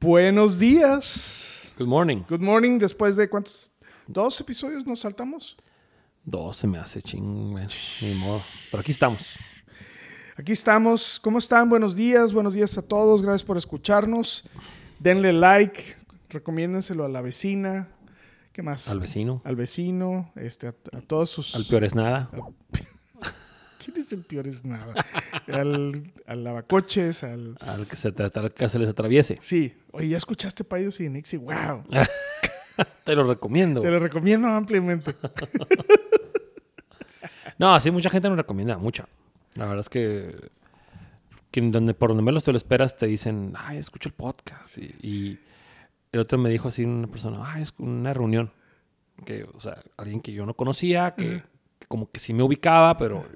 Buenos días. Good morning. Good morning. Después de cuántos? ¿Dos episodios nos saltamos? Dos se me hace ching. Ni modo. Pero aquí estamos. Aquí estamos. ¿Cómo están? Buenos días. Buenos días a todos. Gracias por escucharnos. Denle like. Recomiéndenselo a la vecina. ¿Qué más? Al vecino. Al vecino. Este, a, a todos sus. Al peor es nada. ¿Quién es el peor? Es nada. al, al lavacoches, al. Al que se, que les atraviese. Sí. Oye, ¿ya escuchaste Paidos y Nixie? ¡Wow! Te lo recomiendo. Te lo recomiendo ampliamente. No, sí, mucha gente nos recomienda. Mucha. La verdad es que, que donde, por donde menos te lo esperas te dicen, ay, escucho el podcast. Y, y el otro me dijo así una persona, ay, es una reunión. Que, o sea, alguien que yo no conocía, que, que como que sí me ubicaba, pero...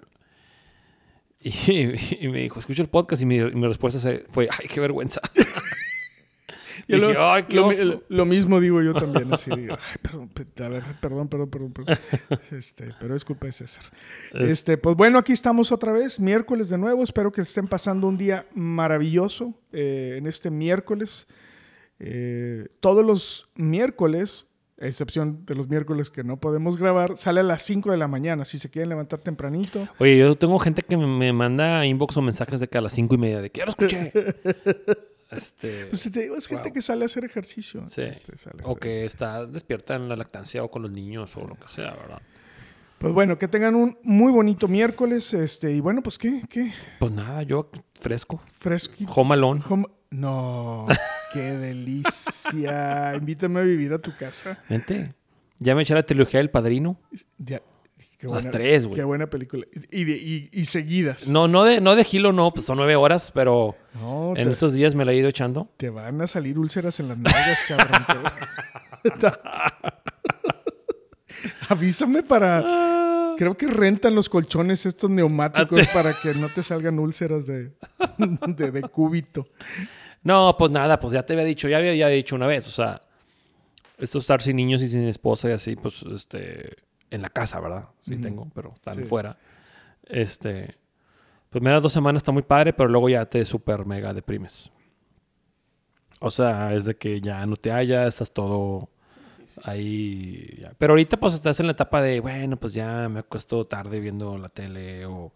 Y, y me dijo, escucho el podcast y mi, respuesta fue, ay, qué vergüenza. Y dije, lo, ay, qué lo- oso". lo- mismo digo yo también, así digo, ay, perdón, pe- a ver, perdón, perdón, perdón, perdón. Este, pero es culpa de César. Es- Este, pues bueno, aquí estamos otra vez, miércoles de nuevo. Espero que estén pasando un día maravilloso eh, en este miércoles. Eh, todos los miércoles, excepción de los miércoles que no podemos grabar, sale a las 5 de la mañana. Si se quieren levantar tempranito. Oye, yo tengo gente que me- manda inbox o mensajes de que a las cinco y media, de que ya lo escuché. este, Pues te digo, es gente que sale a hacer ejercicio. Sí. Este, sale o hacer- que está despierta en la lactancia o con los niños o lo que sea, ¿verdad? Pues bueno, que tengan un muy bonito miércoles. Este, y bueno, pues qué, qué, Pues nada, yo fresco. fresquito. Home alone. Home- No, qué delicia. Invítame a vivir a tu casa. Vente. Ya me eché la trilogía del padrino. Ya, qué Las tres, güey. Qué buena película. Y, de- y- y seguidas. No, no de, no de Gilo, no, pues son nueve horas, pero No, en te, estos días me la he ido echando. te van a salir úlceras en las nalgas, cabrón. Avísame para. Creo que rentan los colchones estos neumáticos para que no te salgan úlceras de, de, de cúbito. No, pues nada, pues ya te había dicho, ya había ya dicho una vez, o sea, esto estar sin niños y sin esposa y así, pues, este, en la casa, ¿verdad? Sí tengo, pero están Sí. fuera. Este, primeras dos semanas está muy padre, pero luego ya te super mega deprimes. O sea, es de que ya no te hallas, estás todo ahí. ya. Pero ahorita pues estás en la etapa de, bueno, pues ya me acuesto tarde viendo la tele o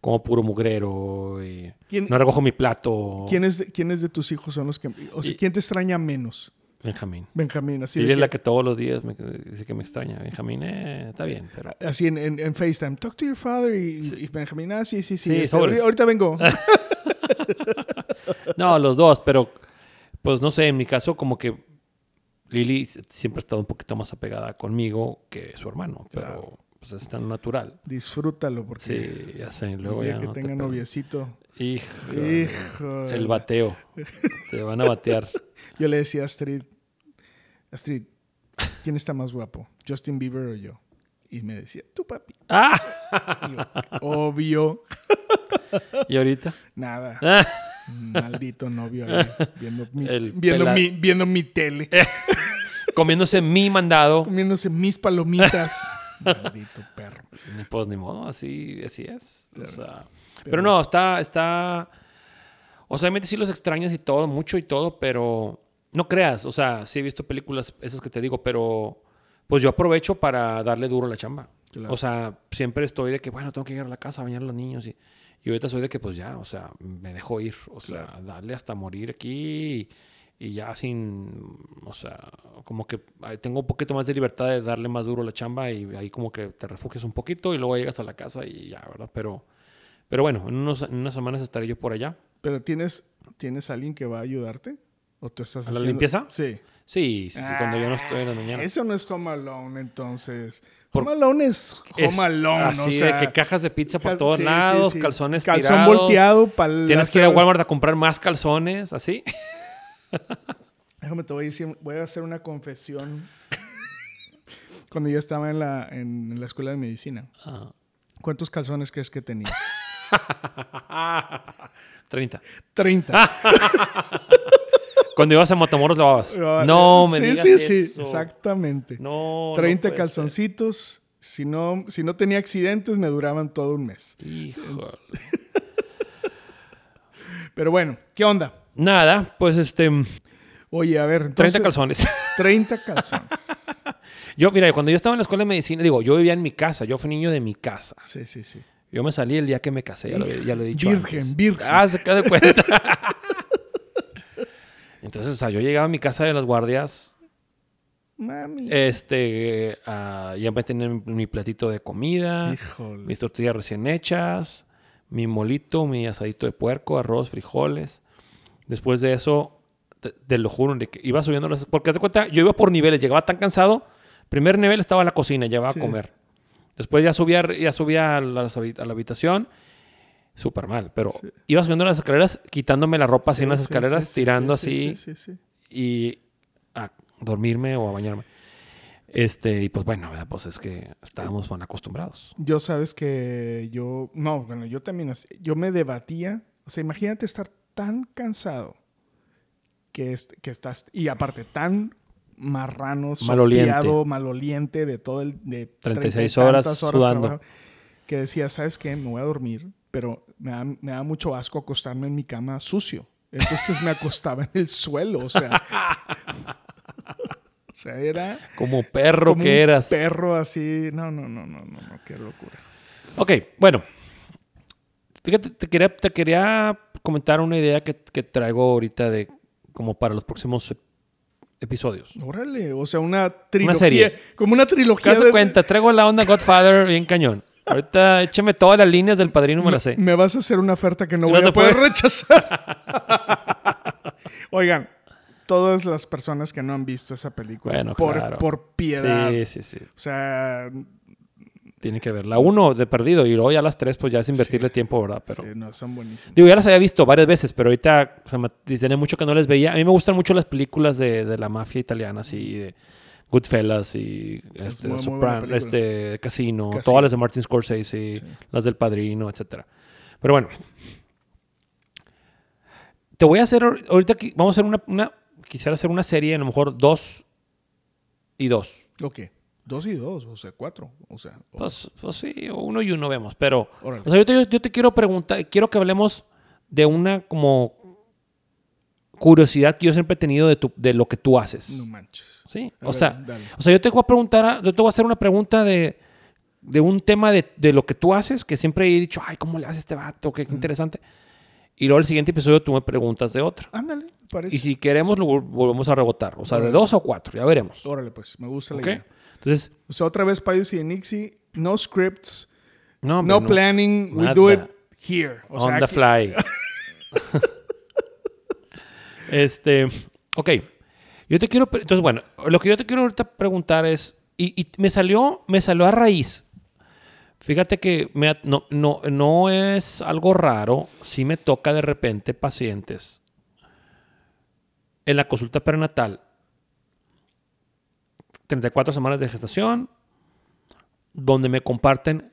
como puro mugrero y ¿Quién- no recojo mi plato. ¿Quiénes de, ¿Quiénes de tus hijos son los que... O sea, Y- ¿quién te extraña menos? Benjamín. Benjamín, así, Sí, de es la que- que todos los días me dice que me extraña. Benjamín, eh, está bien, pero... así en, en- en FaceTime. Talk to your father y, Sí. y Benjamín. Ah, sí, sí, sí. Sí, este, ahorita vengo. No, los dos, pero pues no sé, en mi caso como que Lili siempre ha estado un poquito más apegada conmigo que su hermano, pero Claro. Pues es tan natural. Disfrútalo porque Sí, ya sé, el luego día ya que no te tenga pego. noviecito. Hijo, Hijo. el bateo. Te van a batear. Yo le decía a Astrid, Astrid, ¿quién está más guapo? ¿Justin Bieber o yo? Y me decía, tú papi. ¡Ah! Yo, Obvio. ¿Y ahorita? Nada. Ah, Maldito novio ahí, viendo mi, viendo mi, viendo mi tele. Comiéndose mi mandado. comiéndose mis palomitas. Maldito perro. Pues ni modo, así, así es. O sea, pero, Pero- no, está, está. O sea, obviamente sí los extrañas y todo, mucho y todo, pero no creas. O sea, sí he visto películas, esas que te digo, pero pues yo aprovecho para darle duro a la chamba. Claro. O sea, siempre estoy de que, bueno, tengo que llegar a la casa a bañar a los niños y, y ahorita soy de que, pues ya, o sea, me dejo ir. O sea, darle hasta morir aquí y, y ya sin, o sea, como que tengo un poquito más de libertad de darle más duro a la chamba y ahí como que te refugias un poquito y luego llegas a la casa y ya, ¿verdad? Pero, pero bueno, en, unos, en unas semanas estaré yo por allá. Pero ¿tienes, ¿tienes alguien que va a ayudarte? ¿O tú estás ¿A la limpieza? Sí. Sí, sí, sí, cuando yo no estoy en la mañana. Eso no es Home Alone, entonces. Por- Home Alone es Home Es Alone, así o sea. de que cajas de pizza por cal- todos sí, sí, lados, sí. calzones Calzón tirados. volteado para Tienes que ir a Walmart a comprar más calzones, así. Déjame te voy a decir, voy a hacer una confesión. Cuando yo estaba en la, en, la escuela de medicina. Ah. ¿Cuántos calzones crees que tenía? 30. 30. Cuando ibas a Matamoros lavabas. No, me sí, digas sí, sí, eso. exactamente. No, 30 no puede calzoncitos. Si no, si no tenía accidentes, me duraban todo un mes. Híjole. Pero bueno, ¿qué onda? Nada, pues este, Oye, a ver, 30 entonces, calzones. 30 calzones. Yo, mira, cuando yo estaba en la escuela de medicina, digo, yo vivía en mi casa, yo fui niño de mi casa. Sí, sí, sí. Yo me salí el día que me casé, ya lo, ya lo he dicho Virgen, antes. virgen. Ah, se queda de cuenta. Entonces, o sea, yo llegaba a mi casa de las guardias, Mami. este, ah, ya me tenía mi platito de comida, Híjole. mis tortillas recién hechas, mi molito, mi asadito de puerco, arroz, frijoles. Después de eso, te, te lo juro, de que iba subiendo las... Porque haz de cuenta, yo iba por niveles, llegaba tan cansado. Primer nivel estaba en la cocina, llevaba Sí. a comer. Después ya subía, ya subía a, habi- a la habitación. Súper mal, pero iba subiendo las escaleras, quitándome la ropa así en las Sí, sí, escaleras, sí, sí, tirando sí, así Sí, sí, sí. y a dormirme o a bañarme. Este, y pues bueno, pues es que estábamos bueno, acostumbrados. Yo sabes que yo, no, bueno, yo también, yo me debatía, o sea, imagínate estar tan cansado que, est- que estás, y aparte tan marrano, Maloliente. sopeado, maloliente de todo el, de 36 treinta y horas tantas sudando. trabajo, que decía, ¿sabes qué? Me voy a dormir, pero me da, me da mucho asco acostarme en mi cama sucio. Entonces me acostaba en el suelo, o sea. o sea, era Como perro como que un eras. perro así. No, no, no, no, no, no, qué locura. Ok, bueno. Fíjate, te quería, te quería comentar una idea que, que traigo ahorita de como para los próximos ep- episodios. Órale, o sea, una trilogía. serie. Como una ¿Te trilogía. das de- cuenta? Traigo la onda Godfather bien cañón. Ahorita échame todas las líneas del padrino, me las sé. Me vas a hacer una oferta que no No voy a poder puedo. rechazar. Oigan, todas las personas que no han visto esa película, Bueno, por, claro. por piedad. Sí, sí, sí. O sea, Tiene que ver. La uno de perdido y luego ya las tres, pues ya es invertirle Sí. tiempo, ¿verdad? Pero. sí, no, son buenísimos. Digo, ya las había visto varias veces, pero ahorita o sea, me tiene mucho que no les veía. A mí me gustan mucho las películas de, de la mafia italiana, así, de Goodfellas y este, muy- Sopran- este, Casino, Casino. todas las de Martin Scorsese, Sí. las del Padrino, etcétera. Pero bueno, te voy a hacer ahor- ahorita, vamos a hacer una, una- quisiera hacer una serie, a lo mejor dos y dos. Ok, dos y dos, o sea, cuatro. O sea, o- Pues, pues sí, uno y uno vemos, pero... órale. O sea, yo te, yo te quiero preguntar, quiero que hablemos de una como curiosidad que yo siempre he tenido de, tu, de lo que tú haces. no manches. ¿Sí? O ver, sea, dale. o sea, yo te voy a preguntar, yo te voy a hacer una pregunta de, de un tema de, de lo que tú haces, que siempre he dicho, ay, ¿cómo le hace este vato? Qué, qué interesante. Y luego el siguiente episodio tú me preguntas de otra. Ándale, parece. Y si queremos, lo vol- volvemos a rebotar. O sea, de dos o cuatro, ya veremos. Órale, pues, me gusta la idea. Entonces, O sea, otra vez Payos y Nixie, no scripts, no, no, hombre, no. planning, we do it here. O On sea, the aquí- fly. este, ok. Yo te quiero, entonces bueno, lo que yo te quiero ahorita preguntar es, y, y me salió, me salió a raíz. Fíjate que me no, no, no es algo raro, si me toca de repente pacientes en la consulta prenatal, 34 semanas de gestación, donde me comparten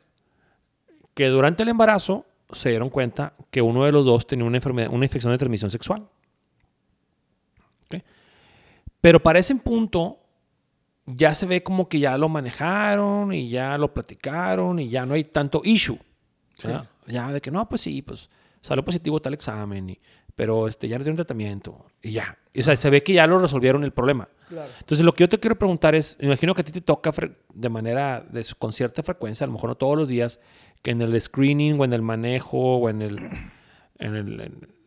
que durante el embarazo se dieron cuenta que uno de los dos tenía una, enfermedad, una infección de transmisión sexual. ¿Ok? Pero para ese punto ya se ve como que ya lo manejaron y ya lo platicaron y ya no hay tanto issue. ¿verdad? Ya de que no, pues sí, pues salió positivo tal examen, y- pero este, ya le dieron tratamiento y ya. O sea, se ve que ya lo resolvieron el problema. Claro. Entonces, lo que yo te quiero preguntar es, imagino que a ti te toca de manera, de, con cierta frecuencia, a lo mejor no todos los días, que en el screening o en el manejo o en el... En el en-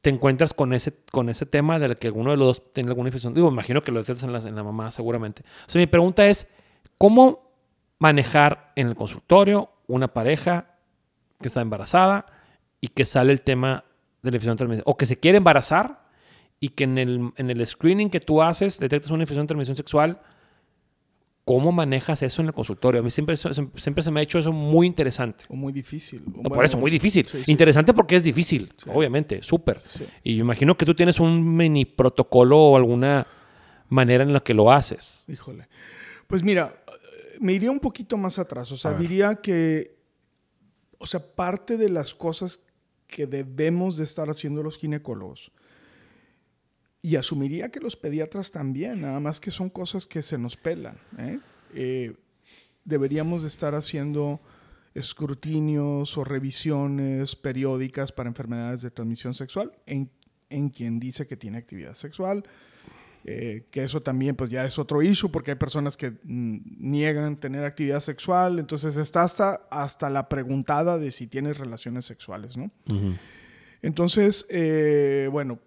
te encuentras con ese, con ese tema de que alguno de los dos tiene alguna infección. Digo, imagino que lo detectas en la, en la mamá seguramente. O sea, mi pregunta es, ¿cómo manejar en el consultorio una pareja que está embarazada y que sale el tema de la infección de transmisión? O que se quiere embarazar y que en el, en el screening que tú haces detectas una infección de transmisión sexual. ¿Cómo manejas eso en el consultorio? A mí siempre, siempre se me ha hecho eso muy interesante. O muy difícil. O No, por bueno, eso, muy difícil. sí, sí, Interesante porque es difícil, Sí. obviamente, súper. sí. Y yo imagino que tú tienes un mini protocolo o alguna manera en la que lo haces. Híjole. Pues mira, me iría un poquito más atrás. O sea, diría que, o sea, parte de las cosas que debemos de estar haciendo los ginecólogos, y asumiría que los pediatras también, nada más que son cosas que se nos pelan. ¿eh? Eh, deberíamos de estar haciendo escrutinios o revisiones periódicas para enfermedades de transmisión sexual en, en quien dice que tiene actividad sexual. Eh, que eso también pues ya es otro issue porque hay personas que mm, niegan tener actividad sexual, entonces está hasta, hasta la preguntada de si tienes relaciones sexuales, ¿no? Entonces, eh, bueno,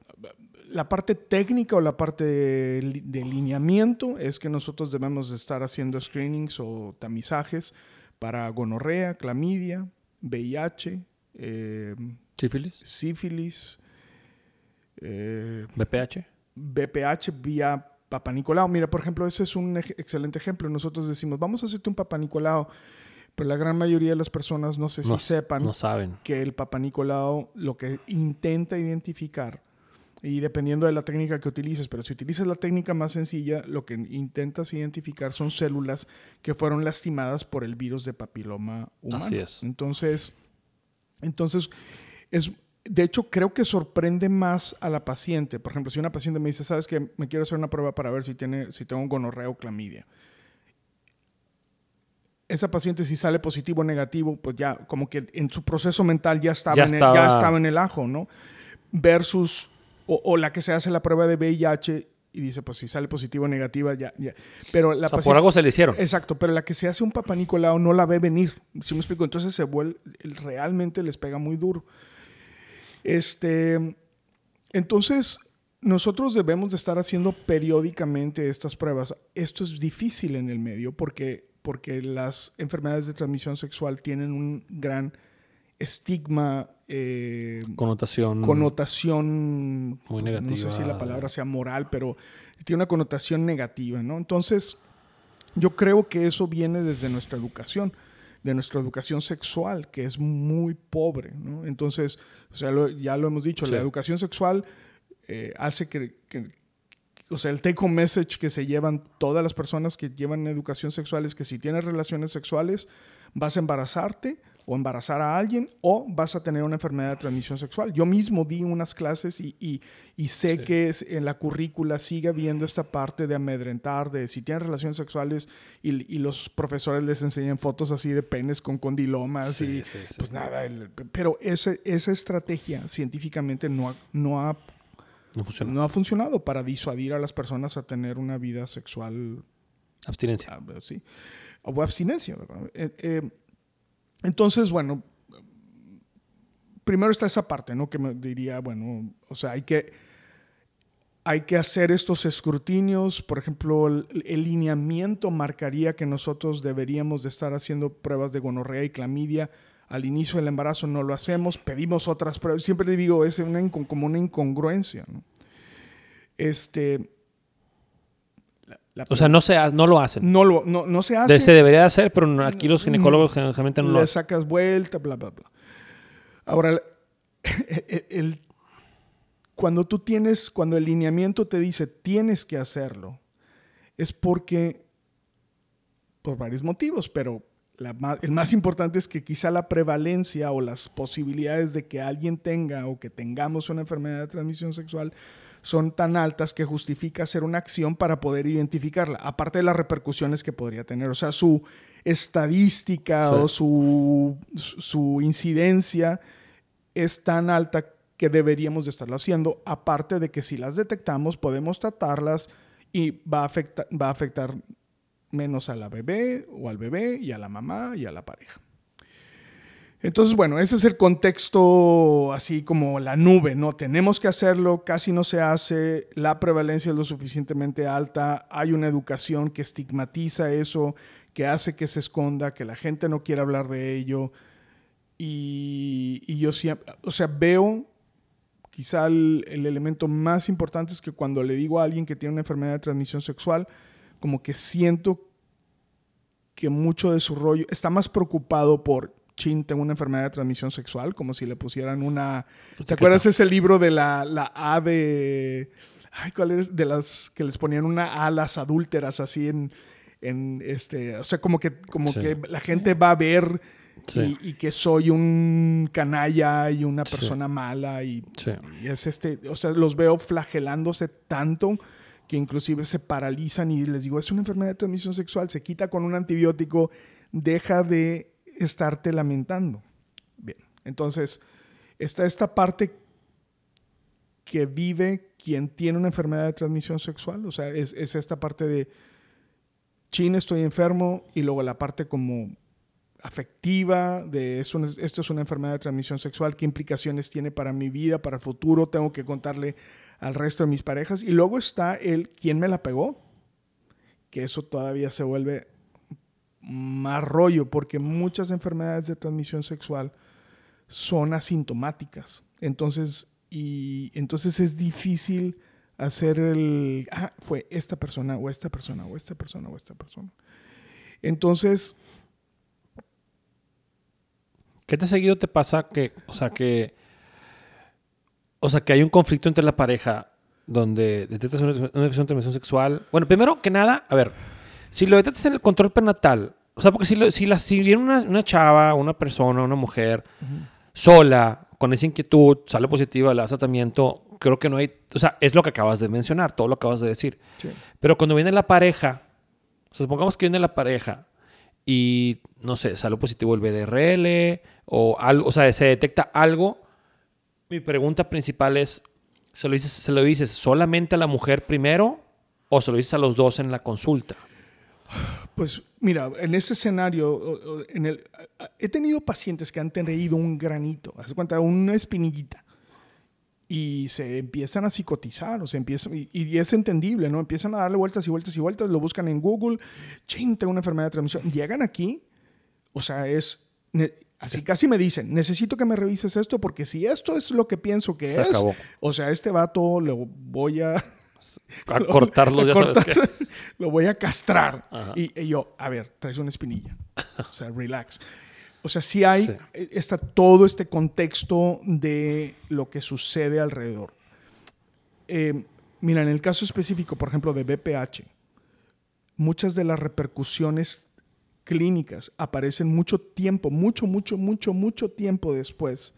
la parte técnica o la parte de, de lineamiento es que nosotros debemos de estar haciendo screenings o tamizajes para gonorrea, clamidia, VIH, eh, ¿Sífilis? sífilis, eh, ¿BPH? BPH vía Papa Nicolau. Mira, por ejemplo, ese es un ej- excelente ejemplo. Nosotros decimos, vamos a hacerte un Papa Nicolau, pero la gran mayoría de las personas no sé No, si sepan no saben. que el Papa Nicolau lo que intenta identificar, y dependiendo de la técnica que utilices, pero si utilizas la técnica más sencilla, lo que intentas identificar son células que fueron lastimadas por el virus de papiloma humano. Así es. Entonces, entonces es, de hecho, creo que sorprende más a la paciente. Por ejemplo, si una paciente me dice, sabes que me quiero hacer una prueba para ver si, tiene, si tengo gonorrea o clamidia. Esa paciente, si sale positivo o negativo, pues ya como que en su proceso mental ya estaba, Ya en, el, ya estaba- estaba en el ajo, ¿no? Versus, o, o la que se hace la prueba de VIH y dice, pues si sale positivo o negativa, ya, ya. Pero la O sea, por algo se le hicieron. Exacto, pero la que se hace un Papa Nicolau no la ve venir. ¿Sí me explico? Entonces se vuelve, realmente les pega muy duro. Este, entonces, nosotros debemos de estar haciendo periódicamente estas pruebas. Esto es difícil en el medio porque, porque las enfermedades de transmisión sexual tienen un gran estigma, eh, Connotación. connotación, Muy pues, No negativa. sé si la palabra sea moral, pero tiene una connotación negativa, ¿no? Entonces, yo creo que eso viene desde nuestra educación, de nuestra educación sexual, que es muy pobre, ¿no? Entonces, o sea, lo- ya lo hemos dicho, Sí. la educación sexual eh, hace que, que- o sea, el take home message que se llevan todas las personas que llevan educación sexual es que si tienes relaciones sexuales, vas a embarazarte o embarazar a alguien o vas a tener una enfermedad de transmisión sexual. Yo mismo di unas clases y, y- y sé Sí. que es- en la currícula sigue habiendo esta parte de amedrentar, de si tienen relaciones sexuales y, y los profesores les enseñan fotos así de penes con condilomas Sí, y sí, sí. pues nada, el- pero ese- esa estrategia científicamente no ha, no ha No ha funcionado para disuadir a las personas a tener una vida sexual Abstinencia. ah, sí, o abstinencia. ¿verdad? Eh, eh, entonces, bueno, primero está esa parte, ¿no? Que me diría, bueno, o sea, hay que, hay que hacer estos escrutinios. Por ejemplo, el, lineamiento marcaría que nosotros deberíamos de estar haciendo pruebas de gonorrea y clamidia. Al inicio del embarazo no lo hacemos, pedimos otras pruebas. Siempre digo, es una, como una incongruencia, ¿no? Este... la- O sea, no, se ha- no lo hacen. no, lo, no, no se hace. Se debería de hacer, pero aquí los ginecólogos generalmente no lo le hacen. sacas vuelta, bla, bla, bla. Ahora, el- el- el- cuando tú tienes, cuando el lineamiento te dice tienes que hacerlo, es porque, por varios motivos, pero la el más importante es que quizá la prevalencia o las posibilidades de que alguien tenga o que tengamos una enfermedad de transmisión sexual son tan altas que justifica hacer una acción para poder identificarla, aparte de las repercusiones que podría tener. O sea, su estadística Sí. o su, incidencia es tan alta que deberíamos de estarlo haciendo, aparte de que si las detectamos podemos tratarlas y va a afectar, va a afectar menos a la bebé o al bebé y a la mamá y a la pareja. Entonces, bueno, ese es el contexto así como la nube, ¿no? Tenemos que hacerlo, casi no se hace, la prevalencia es lo suficientemente alta, hay una educación que estigmatiza eso, que hace que se esconda, que la gente no quiera hablar de ello. Y, y yo siempre, o sea, veo quizá el, el elemento más importante es que cuando le digo a alguien que tiene una enfermedad de transmisión sexual, como que siento que mucho de su rollo está más preocupado por chin, tengo una enfermedad de transmisión sexual, como si le pusieran una... ¿Te acuerdas ese libro de la, la A de... Ay, ¿cuál es? De las que les ponían una A a las adúlteras así en, en este... O sea, como que, como que la gente va a ver y, que soy un canalla y una persona mala y, y, es este... O sea, los veo flagelándose tanto que inclusive se paralizan y les digo, es una enfermedad de transmisión sexual, se quita con un antibiótico, deja de estarte lamentando. Bien, entonces está esta parte que vive quien tiene una enfermedad de transmisión sexual, o sea, es, esta parte de, chin, estoy enfermo, y luego la parte como afectiva de esto es una enfermedad de transmisión sexual, qué implicaciones tiene para mi vida, para el futuro, tengo que contarle al resto de mis parejas. Y luego está el quién me la pegó, que eso todavía se vuelve más rollo, porque muchas enfermedades de transmisión sexual son asintomáticas. Entonces, y entonces es difícil hacer el, ah, fue esta persona o esta persona o esta persona o esta persona. Entonces... ¿Qué te seguido te pasa que, o sea, que, o sea, que hay un conflicto entre la pareja donde detectas una, una transmisión sexual? Bueno, primero que nada, a ver, si lo detectas en el control prenatal, o sea, porque si, si, la, si viene una, una, chava, una persona, una mujer sola, con esa inquietud, sale positiva, le das tratamiento, creo que no hay, o sea, es lo que acabas de mencionar, todo lo que acabas de decir. Pero cuando viene la pareja, o sea, supongamos que viene la pareja y, no sé, sale positivo el BDRL o algo, o sea, se detecta algo, mi pregunta principal es, ¿se lo dices, se lo dices solamente a la mujer primero o se lo dices a los dos en la consulta? Pues mira, en ese escenario, en el, he tenido pacientes que han tenido un granito, hace cuenta, una espinillita, y se empiezan a psicotizar, o se empiezan, y, es entendible, ¿no? Empiezan a darle vueltas y vueltas y vueltas, lo buscan en Google, ching, tengo una enfermedad de transmisión. Llegan aquí, o sea, es, así casi me dicen, necesito que me revises esto, porque si esto es lo que pienso que es, o sea, este vato lo voy a a cortarlo, ya sabes que... Lo voy a castrar. Y, yo, a ver, traes una espinilla. O sea, relax. O sea, sí hay, eh, está todo este contexto de lo que sucede alrededor. Eh, mira, en el caso específico, por ejemplo, de BPH, muchas de las repercusiones clínicas aparecen mucho tiempo, mucho, mucho, mucho, mucho tiempo después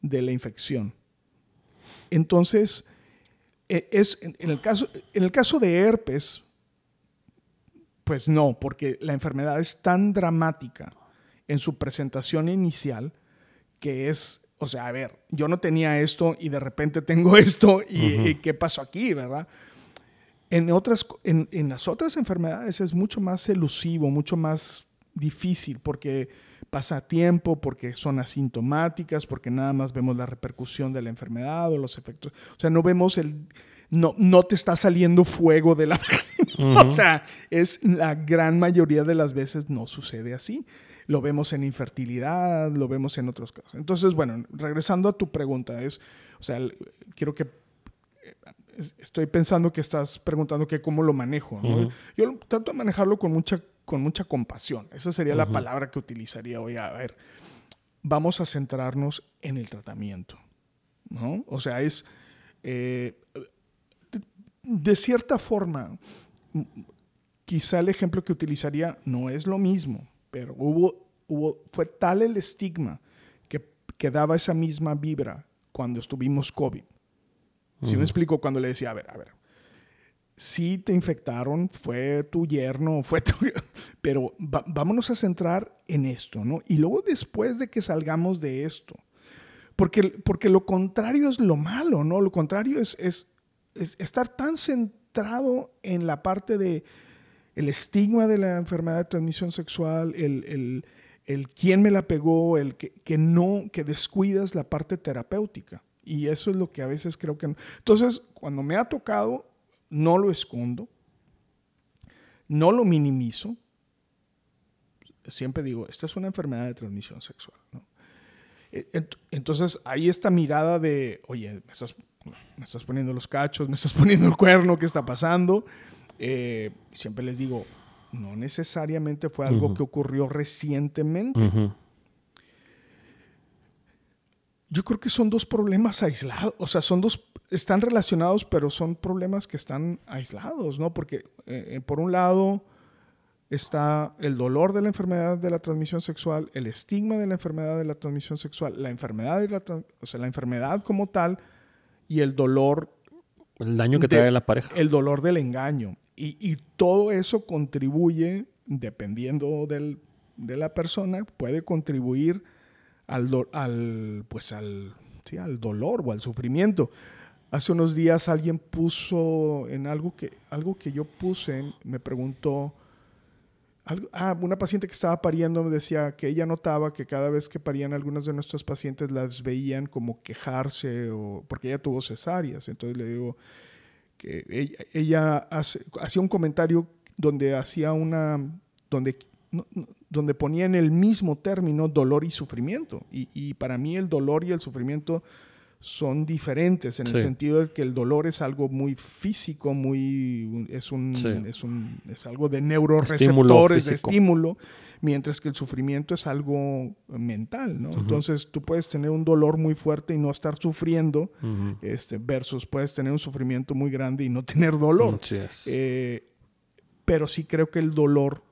de la infección. Entonces, es, en, el caso, en el caso de herpes, pues no, porque la enfermedad es tan dramática en su presentación inicial que es, o sea, a ver, yo no tenía esto y de repente tengo esto y, qué pasó aquí, ¿verdad? En, otras, en, en, las otras enfermedades es mucho más elusivo, mucho más difícil porque pasa tiempo, porque son asintomáticas, porque nada más vemos la repercusión de la enfermedad o los efectos. O sea, no vemos el... No, no te está saliendo fuego de la O sea, es la gran mayoría de las veces no sucede así. Lo vemos en infertilidad, lo vemos en otros casos. Entonces, bueno, regresando a tu pregunta, es, o sea, quiero que estoy pensando que estás preguntando que cómo lo manejo. Yo trato de manejarlo con mucha con mucha compasión. Esa sería la palabra que utilizaría hoy. A ver, vamos a centrarnos en el tratamiento. ¿no? O sea, es, eh, de, cierta forma, quizá el ejemplo que utilizaría no es lo mismo, pero hubo, hubo, fue tal el estigma que, que daba esa misma vibra cuando estuvimos COVID. Si me explico, cuando le decía, a ver, a ver, sí te infectaron, fue tu yerno, fue tu... Pero vámonos a centrar en esto, ¿no? Y luego después de que salgamos de esto, porque, porque lo contrario es lo malo, ¿no? Lo contrario es, es, estar tan centrado en la parte de el estigma de la enfermedad de transmisión sexual, el, el, el quién me la pegó, el que, que, no, que descuidas la parte terapéutica. Y eso es lo que a veces creo que... Entonces, cuando me ha tocado no lo escondo, no lo minimizo. Siempre digo, esta es una enfermedad de transmisión sexual. E, entonces, hay esta mirada de, oye, me estás, poniendo los cachos, me estás poniendo el cuerno, ¿qué está pasando? Eh, siempre les digo, no necesariamente fue algo que ocurrió recientemente. Yo creo que son dos problemas aislados, o sea, son dos, están relacionados, pero son problemas que están aislados, ¿no? Porque eh, eh, por un lado está el dolor de la enfermedad de la transmisión sexual, el estigma de la enfermedad de la transmisión sexual, la enfermedad, de la, o sea, la enfermedad como tal y el dolor El daño que de- trae la pareja. el dolor del engaño. Y, y todo eso contribuye, dependiendo del- de la persona, puede contribuir al, do- al, pues al, sí, al dolor o al sufrimiento. Hace unos días alguien puso en algo que, algo que yo puse, me preguntó, algo- ah, una paciente que estaba pariendo me decía que ella notaba que cada vez que parían algunas de nuestras pacientes las veían como quejarse o porque ella tuvo cesáreas. Entonces le digo que ella, ella hacía un comentario donde hacía una, donde, donde ponía en el mismo término dolor y sufrimiento. Y, y para mí el dolor y el sufrimiento son diferentes en el sentido de que el dolor es algo muy físico, muy es un, Sí. es un es algo de neuroreceptores, de estímulo, mientras que el sufrimiento es algo mental, ¿no? Entonces tú puedes tener un dolor muy fuerte y no estar sufriendo, este, versus puedes tener un sufrimiento muy grande y no tener dolor. Es. Eh, pero sí creo que el dolor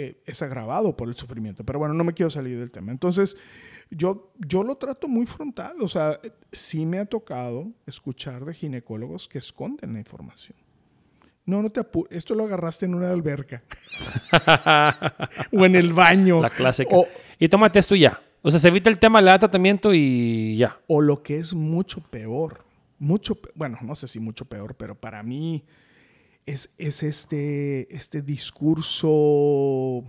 eh, es agravado por el sufrimiento. Pero bueno, no me quiero salir del tema. Entonces, yo, yo lo trato muy frontal. O sea, sí me ha tocado escuchar de ginecólogos que esconden la información. No, no te apures. Esto lo agarraste en una alberca. o en el baño. la clásica. O, Y tómate esto y ya. O sea, se evita el tema, le da tratamiento y ya. o lo que es mucho peor. Mucho, pe- bueno, no sé si mucho peor, pero para mí es, es este, este discurso,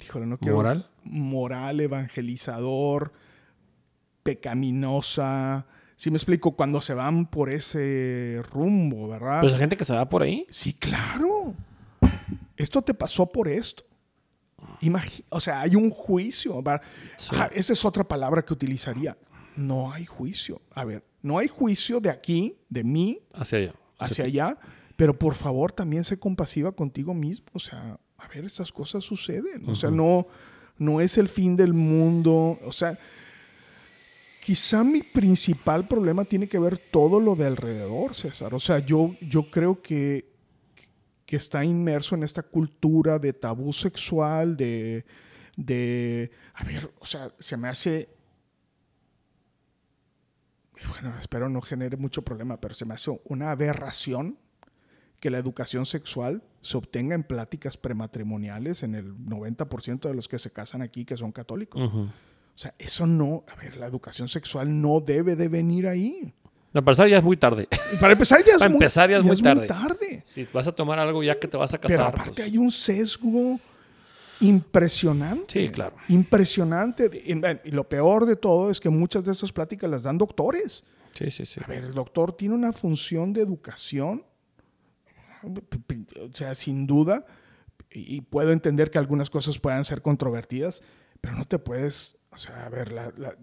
híjole, no quiero... ¿Moral? Moral, evangelizador, pecaminosa. Si me explico, cuando se van por ese rumbo, ¿verdad? Pues hay gente que se va por ahí. Sí, claro. Esto te pasó por esto. Imagi- o sea, hay un juicio. Sí. Ah, esa es otra palabra que utilizaría. No hay juicio. A ver, no hay juicio de aquí, de mí, Hacia allá. hacia allá, pero por favor también sé compasiva contigo mismo. O sea, a ver, esas cosas suceden. O sea, no, no es el fin del mundo. O sea, quizá mi principal problema tiene que ver todo lo de alrededor, César. O sea, yo, yo creo que, que está inmerso en esta cultura de tabú sexual, de, de, a ver, o sea, se me hace bueno, espero no genere mucho problema, pero se me hace una aberración que la educación sexual se obtenga en pláticas prematrimoniales en el 90% de los que se casan aquí que son católicos. O sea, eso no, a ver, la educación sexual no debe de venir ahí. Para empezar ya es muy tarde. Para empezar ya es, Para muy, empezar ya es muy tarde. tarde. si vas a tomar algo ya que te vas a casar. Pero aparte pues, hay un sesgo impresionante. Sí, claro. Impresionante. Y- Y lo peor de todo es que muchas de esas pláticas las dan doctores. Sí, sí, sí. A ver, el doctor tiene una función de educación, o sea, sin duda, y puedo entender que algunas cosas puedan ser controvertidas, pero no te puedes, o sea, a ver, la, la-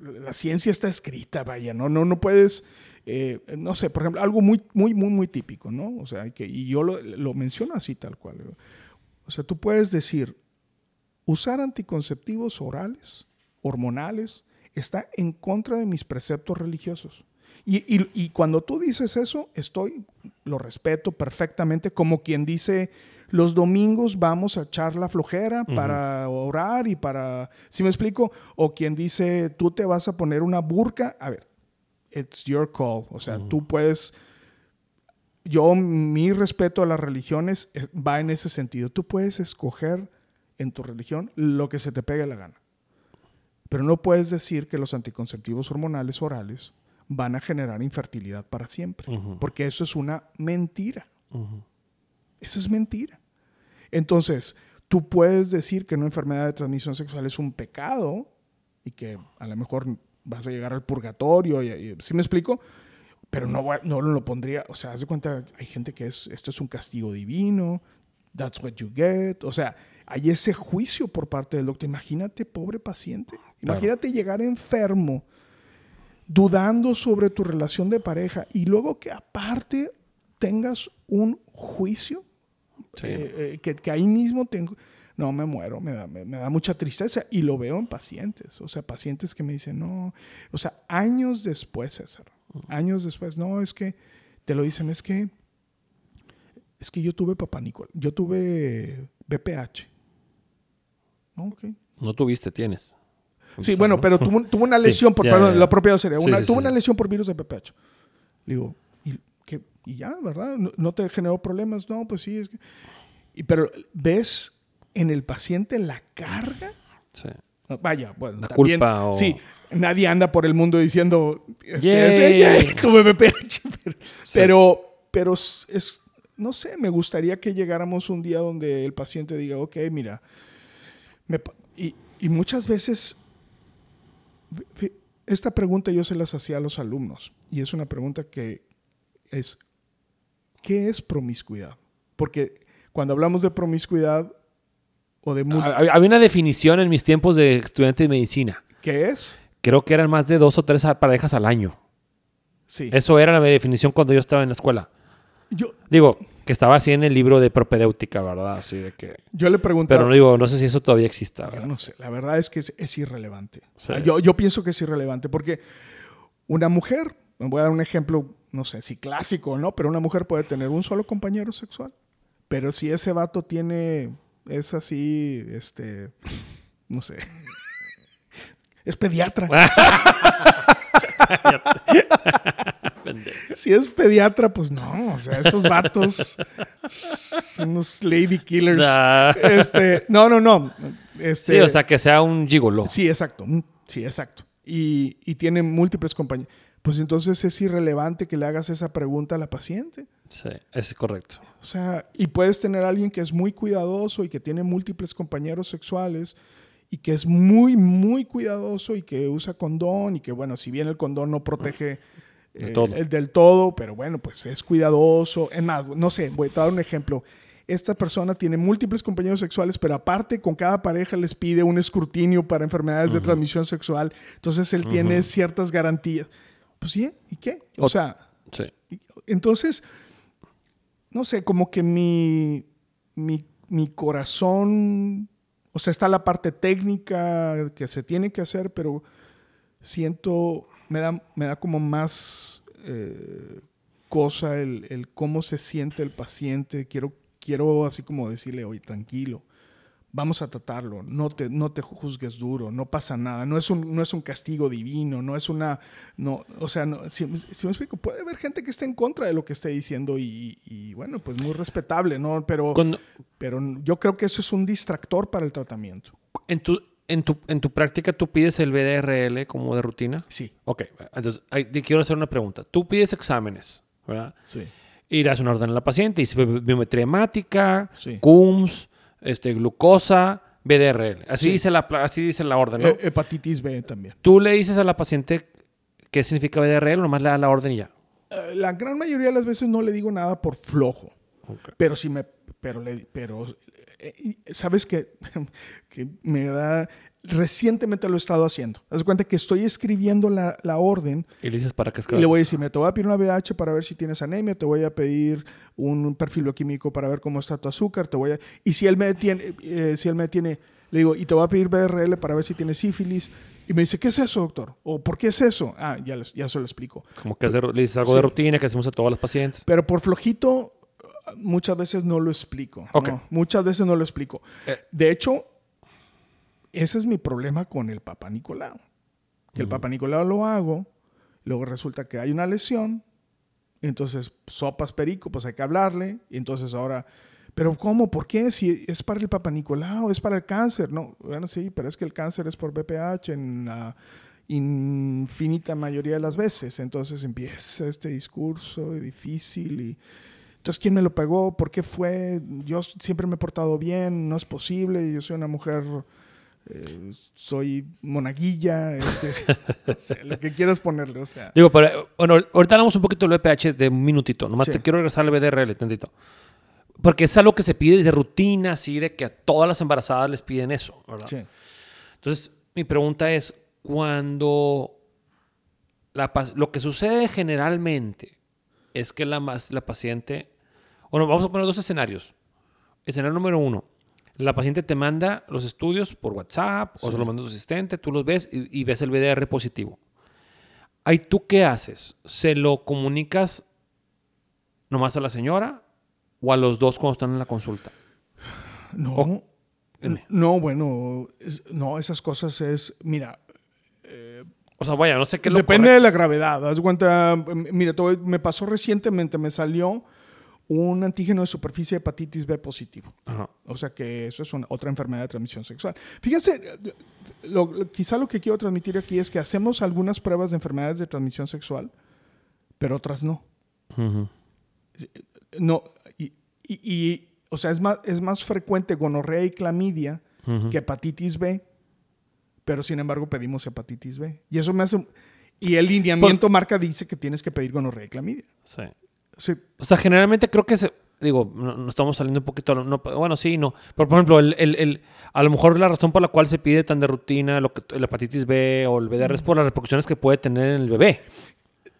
la ciencia está escrita, vaya, no, no, no puedes, eh, no sé, por ejemplo, algo muy, muy, muy, muy típico, ¿no? O sea, que, y yo lo, lo menciono así tal cual. O sea, tú puedes decir, usar anticonceptivos orales, hormonales, está en contra de mis preceptos religiosos. Y, y- y cuando tú dices eso, estoy, lo respeto perfectamente, como quien dice, los domingos vamos a echar la flojera para orar y para, ¿sí me explico? O quien dice, tú te vas a poner una burka, a ver, it's your call, o sea, tú puedes, yo, mi respeto a las religiones es- va en ese sentido, tú puedes escoger en tu religión lo que se te pegue la gana. Pero no puedes decir que los anticonceptivos hormonales orales van a generar infertilidad para siempre, Ujú. porque eso es una mentira. Ujú. Eso es mentira. Entonces, tú puedes decir que una enfermedad de transmisión sexual es un pecado y que a lo mejor vas a llegar al purgatorio, y, y- ¿sí me explico? Pero no, no lo pondría, o sea, haz de cuenta, hay gente que es, esto es un castigo divino, that's what you get, o sea, hay ese juicio por parte del doctor. Imagínate, pobre paciente, imagínate llegar enfermo, dudando sobre tu relación de pareja y luego que aparte tengas un juicio Sí. eh, eh, que, que ahí mismo tengo... No, me muero, me da, me, me da mucha tristeza y lo veo en pacientes, o sea, pacientes que me dicen, no, o sea, años después, César, años después, no, es que, te lo dicen, es que, es que yo tuve papá Nicol, yo tuve BPH. Ok. No tuviste, tienes. Sí, bueno, ¿no? pero tuvo, tuvo una Sí, lesión por, ya, perdón, ya, ya. la propia sería, Sí, una, sí, tuvo sí, una sí. lesión por virus de BPH. Le digo, ¿y, qué? y ya, ¿verdad? No, no te generó problemas? No, pues sí. Es que... y, pero ves en el paciente la carga. Sí. Vaya, bueno, La también, culpa o- Sí, nadie anda por el mundo diciendo, este, ese, yay, tuve BPH. Pero, Sí. pero, pero es, no sé, me gustaría que llegáramos un día donde el paciente diga, ok, mira, me y, y muchas veces, esta pregunta yo se las hacía a los alumnos y es una pregunta que es, ¿qué es promiscuidad? Porque cuando hablamos de promiscuidad o de... Había una definición en mis tiempos de estudiante de medicina. ¿Qué es? Creo que eran más de dos o tres parejas al año. Sí. Eso era la definición cuando yo estaba en la escuela. Yo, Digo, que estaba así en el libro de propedéutica, ¿verdad? Así de que... yo le preguntaba... Pero no digo, no sé si eso todavía exista. Yo ¿verdad? no sé, la verdad es que es, es irrelevante. Sí. Yo, yo pienso que es irrelevante porque una mujer, me voy a dar un ejemplo, no sé si clásico o no, pero una mujer puede tener un solo compañero sexual. Pero si ese vato tiene, es así, este, no sé, es pediatra. Si es pediatra, pues no, o sea, esos vatos, unos lady killers. Nah. Este, no, no, no. Este, Sí, o sea, que sea un gigolo. Sí, exacto. Mm, Sí, exacto. Y, y tiene múltiples compañeros. Pues entonces es irrelevante que le hagas esa pregunta a la paciente. Sí, es correcto. O sea, y puedes tener a alguien que es muy cuidadoso y que tiene múltiples compañeros sexuales y que es muy, muy cuidadoso y que usa condón y que, bueno, si bien el condón no protege Del eh, todo. el del todo, pero bueno, pues es cuidadoso. Es más, no sé, voy a dar un ejemplo. Esta persona tiene múltiples compañeros sexuales, pero aparte con cada pareja les pide un escrutinio para enfermedades de transmisión sexual. Entonces él tiene ciertas garantías. Pues sí, ¿y qué? O O- sea, Sí. Entonces, no sé, como que mi, mi, mi corazón, o sea, está la parte técnica que se tiene que hacer, pero siento, me da, me da como más eh, cosa el, el cómo se siente el paciente. Quiero, quiero así como decirle, oye, tranquilo. Vamos a tratarlo, no te, no te juzgues duro, no pasa nada, no es un, no es un castigo divino, no es una, no, o sea, no, si, si me explico, puede haber gente que esté en contra de lo que esté diciendo y, y, bueno, pues muy respetable, ¿no? Pero, Cuando- pero yo creo que eso es un distractor para el tratamiento. en, tu, en, tu, en tu práctica, ¿tú pides el BDRL como de rutina? Sí, Ok, entonces ahí te quiero hacer una pregunta. Tú pides exámenes, ¿verdad? sí. Y le das una orden a la paciente, dice bi- biometría hemática, Sí. CUMS, este, glucosa, BDRL. Así, Sí. dice la, así dice la orden, ¿no? Eh, hepatitis B también. Tú le dices a la paciente qué significa BDRL, nomás le das la orden y ya. Eh, la gran mayoría de las veces no le digo nada por flojo. Ok. Pero sí me. Pero, le, pero ¿sabes qué? que me da. Recientemente lo he estado haciendo. Haz cuenta que estoy escribiendo la, la orden Y le dices para qué y le voy a decir: me te voy a pedir una BH para ver si tienes anemia, te voy a pedir un perfil bioquímico para ver cómo está tu azúcar, te voy a. Y si él me tiene, eh, si él me tiene, le digo, y te voy a pedir BRL para ver si tienes sífilis. Y me dice, ¿qué es eso, doctor? ¿O por qué es eso? Ah, ya, les- ya se lo explico. Como que es de le dices algo Sí. de rutina que hacemos a todos los pacientes. Pero por flojito, muchas veces no lo explico. Muchas veces no lo explico. Eh. De hecho, ese es mi problema con el Papa Nicolau. Que el Papa Nicolau lo hago, luego resulta que hay una lesión, entonces sopas perico, pues hay que hablarle, y entonces ahora, pero ¿cómo? ¿Por qué? Si es para el Papa Nicolau, es para el cáncer, no, bueno, sí, pero es que el cáncer es por BPH en la infinita mayoría de las veces, entonces empieza este discurso difícil y entonces, ¿quién me lo pegó? ¿Por qué fue? Yo siempre me he portado bien, no es posible, yo soy una mujer, eh, soy monaguilla, este, o sea, lo que quieras ponerle, o sea. Digo, pero bueno, ahorita hablamos un poquito del VPH de un minutito. Nomás Sí. te quiero regresar al BDRL tantito. Porque es algo que se pide de rutina, así de que a todas las embarazadas les piden eso, ¿verdad? Sí. Entonces, mi pregunta es, cuando la, lo que sucede generalmente es que la, la paciente, bueno, vamos a poner dos escenarios. escenario número uno. La paciente te manda los estudios por WhatsApp o se los manda tu asistente, tú los ves y, y ves el VDR positivo. Ahí tú qué haces? ¿Se lo comunicas nomás a la señora o a los dos cuando están en la consulta? No. O- no, bueno, es- no, esas cosas es, mira, O sea, vaya, no sé qué lo Depende correcto. de la gravedad. Haz cuenta, mira, voy- me pasó recientemente, me salió un antígeno de superficie de hepatitis B positivo. Ajá. O sea que eso es una- otra enfermedad de transmisión sexual. Fíjense, lo- lo- quizá lo que quiero transmitir aquí es que hacemos algunas pruebas de enfermedades de transmisión sexual, pero otras no. No, y, y- y, o sea, es más, es más frecuente gonorrea y clamidia que hepatitis B, pero sin embargo pedimos hepatitis B. Y eso me hace... Y el lineamiento marca dice que tienes que pedir gonorrea y clamidia. Sí. O sea, O sea, generalmente creo que se. Digo, no, no estamos saliendo un poquito. no- bueno, sí, no. Pero por ejemplo, el, el- el- a lo mejor la razón por la cual se pide tan de rutina lo que, la hepatitis B o el VDR es por las repercusiones que puede tener en el bebé.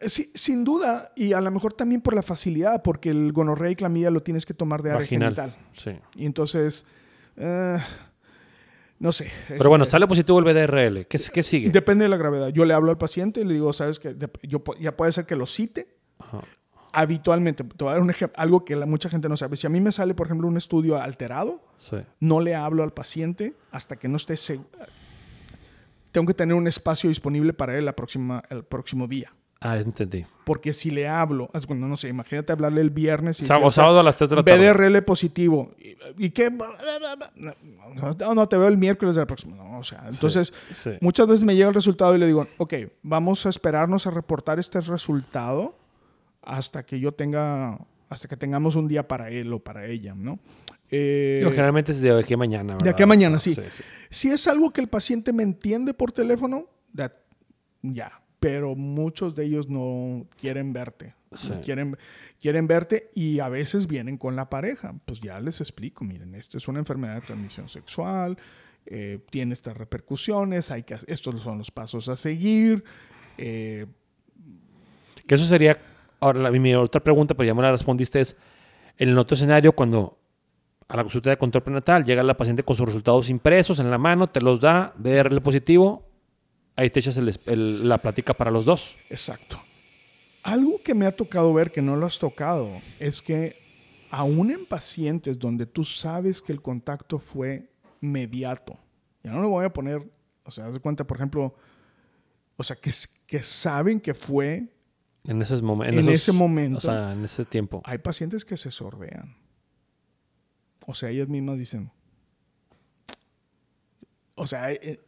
sí, sin duda, y a lo mejor también por la facilidad, porque el gonorrea y clamidia lo tienes que tomar de área Vaginal. genital. Sí. Y entonces, eh, no sé. Pero bueno, Este, sale positivo el VDRL. ¿Qué, qué sigue? Depende de la gravedad. Yo le hablo al paciente y le digo, sabes que ya puede ser que lo cite. Ajá. Habitualmente, te voy a dar un ejemplo, algo que la, mucha gente no sabe. Si a mí me sale, por ejemplo, un estudio alterado, Sí. no le hablo al paciente hasta que no esté seguro. Tengo que tener un espacio disponible para él la próxima, el próximo día. Ah, entendí. Porque si le hablo, haz cuando no sé, imagínate hablarle el viernes y Sábado, decirle, sábado a las 3 de la tarde. BDRL positivo. ¿Y, y qué? No, no, te veo el miércoles de la próxima. No, o sea, entonces, sí. muchas veces me llega el resultado y le digo, ok, vamos a esperarnos a reportar este resultado hasta que yo tenga, hasta que tengamos un día para él o para ella, ¿no? Eh, Digo, generalmente es de aquí a mañana. de ¿verdad? aquí a mañana, O sea, sí. Si es algo que el paciente me entiende por teléfono, ya. Pero muchos de ellos no quieren verte. Sí. Quieren, quieren verte y a veces vienen con la pareja. Pues ya les explico, miren, esto es una enfermedad de transmisión sexual, eh, tiene estas repercusiones, hay que, estos son los pasos a seguir. eh, Que eso sería. Ahora, mi otra pregunta, pero ya me la respondiste, es: en el otro escenario, cuando a la consulta de control prenatal llega la paciente con sus resultados impresos en la mano, te los da, VRL positivo, ahí te echas el el- la plática para los dos. Exacto. Algo que me ha tocado ver que no lo has tocado es que aún en pacientes donde tú sabes que el contacto fue mediato, ya no lo voy a poner, o sea, haz de cuenta, por ejemplo, o sea, que, que saben que fue, En, esos momen- En esos- ese momento. O sea, en ese tiempo. hay pacientes que se sordean. O sea, ellas mismas dicen, o sea, eh,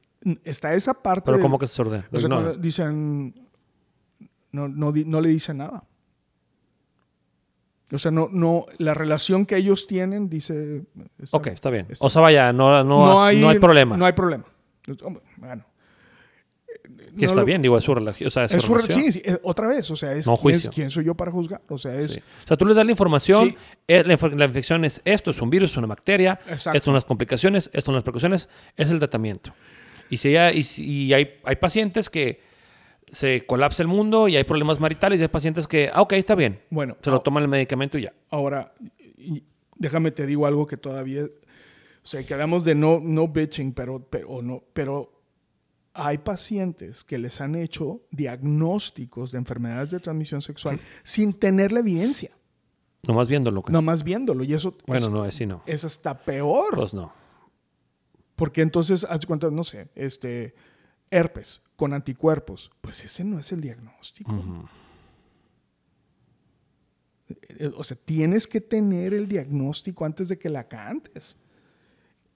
está esa parte... Pero del- ¿cómo que se ordena? O sea, No, dicen, no, no, no le dicen nada. O sea, no, no, la relación que ellos tienen dice... está- ok, está bien. está- O sea, vaya, no, no, has- no hay, problema. No hay problema. Bueno. Que está bien, digo, es su relación. O sea, es su Es su sí, sí, otra vez, o sea, es, No ¿quién, juicio. es- quién soy yo para juzgar? O sea, es... Sí. O sea, tú les das la información, Sí. eh, la, inf- la infección es esto, es un virus, es una bacteria, Exacto. estas son las complicaciones, estas son las precauciones, es el tratamiento. Y si, hay, y si- y hay, hay pacientes que se colapsa el mundo y hay problemas maritales y hay pacientes que, ah, ok, está bien, Bueno, se lo toman el medicamento y ya. Ahora, y déjame te digo algo que todavía, o sea, que hablamos de no, no bitching, pero, pero, no, pero hay pacientes que les han hecho diagnósticos de enfermedades de transmisión sexual sin tener la evidencia, Nomás viéndolo. que- nomás viéndolo. Y eso bueno, es, no, así no. es hasta peor, Pues no. porque entonces, haz cuenta, no sé, este, herpes con anticuerpos, pues ese no es el diagnóstico. Eh, O sea, tienes que tener el diagnóstico antes de que la cantes.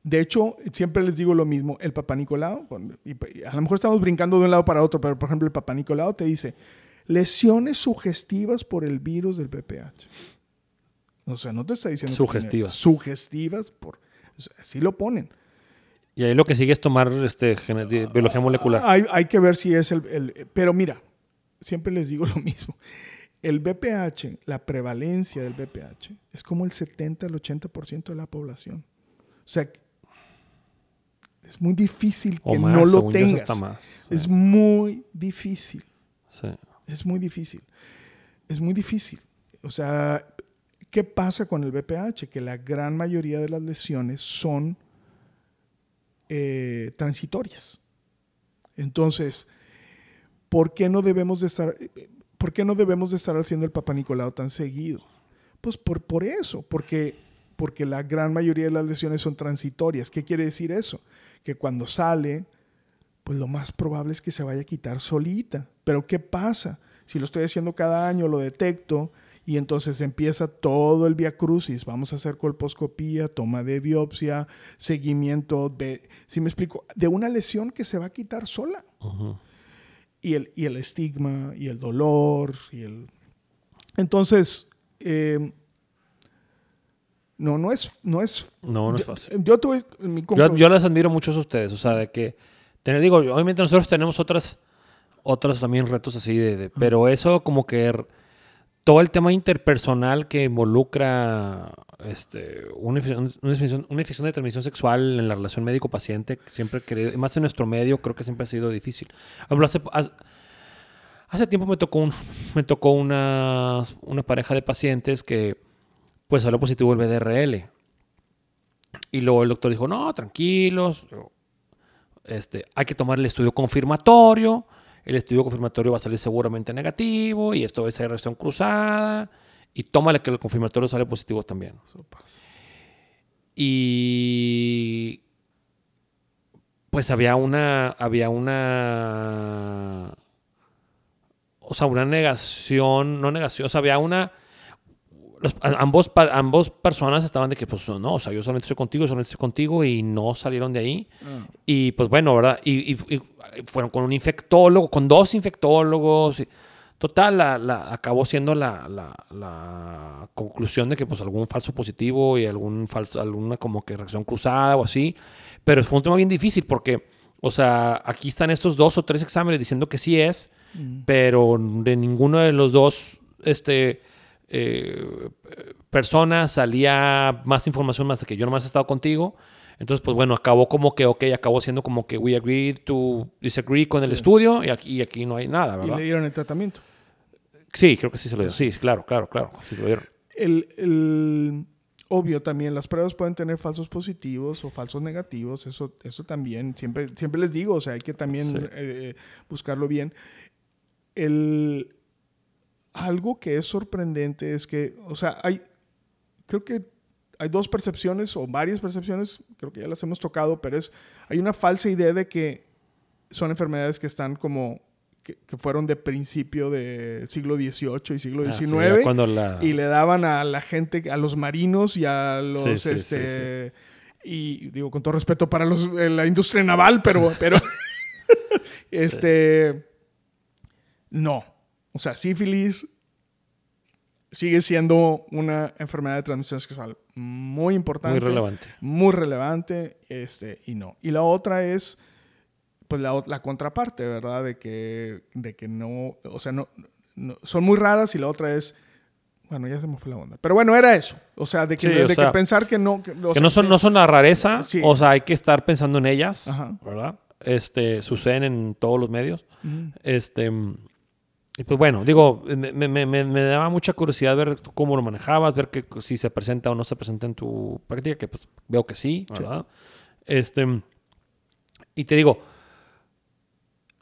De hecho, siempre les digo lo mismo. El Papá Nicolau, y a lo mejor estamos brincando de un lado para otro, pero por ejemplo, el Papá Nicolau te dice lesiones sugestivas por el virus del VPH. O sea, no te está diciendo. Sugestivas. Sugestivas por. o sea, así lo ponen. Y ahí lo que sigue es tomar este, biología molecular. Hay, hay que ver si es el, el- Pero mira, siempre les digo lo mismo. El BPH, la prevalencia del BPH, es como el 70 al 80% de la población. O sea, es muy difícil que no lo tengas. más. Es muy difícil. Sí. Es muy difícil. Es muy difícil. O sea, ¿qué pasa con el BPH? Que la gran mayoría de las lesiones son eh, transitorias. Entonces, ¿por qué no debemos de estar, por qué no debemos de estar haciendo el Papa Nicolau tan seguido? Pues por, por eso, porque, porque la gran mayoría de las lesiones son transitorias. ¿Qué quiere decir eso? Que cuando sale, pues lo más probable es que se vaya a quitar solita. Pero ¿qué pasa? Si lo estoy haciendo cada año, lo detecto y entonces empieza todo el via crucis. Vamos a hacer colposcopía, toma de biopsia, seguimiento de, si me explico, de una lesión que se va a quitar sola. y, el, y el estigma, y el dolor, y el... Entonces, eh, no, no es, no es... No, no es fácil. Yo, tuve mi Yo, conclu- yo les admiro mucho a ustedes, o sea, de que, digo, obviamente nosotros tenemos otras, otros también retos así de, de- pero eso como que r- todo el tema interpersonal que involucra este, una, infección, una, infección, de transmisión sexual en la relación médico-paciente, siempre querido, más en nuestro medio, creo que siempre ha sido difícil. Hace, hace, hace tiempo me tocó, un, me tocó una, una pareja de pacientes que pues salió positivo el BDRL. Y luego el doctor dijo, no, tranquilos, este, hay que tomar el estudio confirmatorio, el estudio confirmatorio va a salir seguramente negativo y esto va a ser reacción cruzada y tómale que el confirmatorio sale positivo también. Y pues había una, había una, o sea, una negación, no negación, o sea, había una, los- ambos, ambos personas estaban de que, pues, no, o sea, yo solamente estoy contigo, yo solamente estoy contigo y no salieron de ahí. Ah. Y pues bueno, ¿verdad? Y, y- y fueron con un infectólogo, con dos infectólogos. y- total, la, la- acabó siendo la, la- la conclusión de que pues algún falso positivo y algún falso, alguna como que reacción cruzada o así. Pero fue un tema bien difícil porque, o sea, aquí están estos dos o tres exámenes diciendo que sí es, pero de ninguno de los dos, este, eh, personas salía más información más de que yo nomás he estado contigo. Entonces, pues bueno, acabó como que, ok, acabó siendo como que we agreed to disagree con el estudio y aquí, y aquí no hay nada, y ¿verdad? le dieron el tratamiento. Sí, creo que sí se lo dieron. Sí, claro, claro, claro. Sí se lo dieron. El, el- obvio también, las pruebas pueden tener falsos positivos o falsos negativos, eso, eso también, siempre, siempre les digo, o sea, hay que también Sí. eh, buscarlo bien. El, algo que es sorprendente es que, o sea, hay, creo que hay dos percepciones o varias percepciones, creo que ya las hemos tocado, pero es, hay una falsa idea de que son enfermedades que están como, que, que fueron de principio del siglo XVIII y siglo Ah, XIX. cuando la... Y le daban a la gente, a los marinos y a los, Sí, sí, este, y digo con todo respeto para los, eh, la industria naval, pero, pero, este, no. O sea, sífilis sigue siendo una enfermedad de transmisión sexual muy importante. Muy relevante. Muy relevante, este, y no. Y la otra es, pues, la, la contraparte, ¿verdad? De que, de que no, o sea, no, no- son muy raras y la otra es, bueno, ya se me fue la onda. Pero bueno, era eso. O sea, de que, Sí, de sea, que pensar que no... Que, o que sea, no son, no son la rareza, Sí. o sea, hay que estar pensando en ellas, Ajá. ¿verdad? Este, suceden en todos los medios. Este, y pues bueno, digo, me, me- me- me- daba mucha curiosidad ver cómo lo manejabas, ver que si se presenta o no se presenta en tu práctica, que pues veo que sí, ¿verdad? Este, y te digo,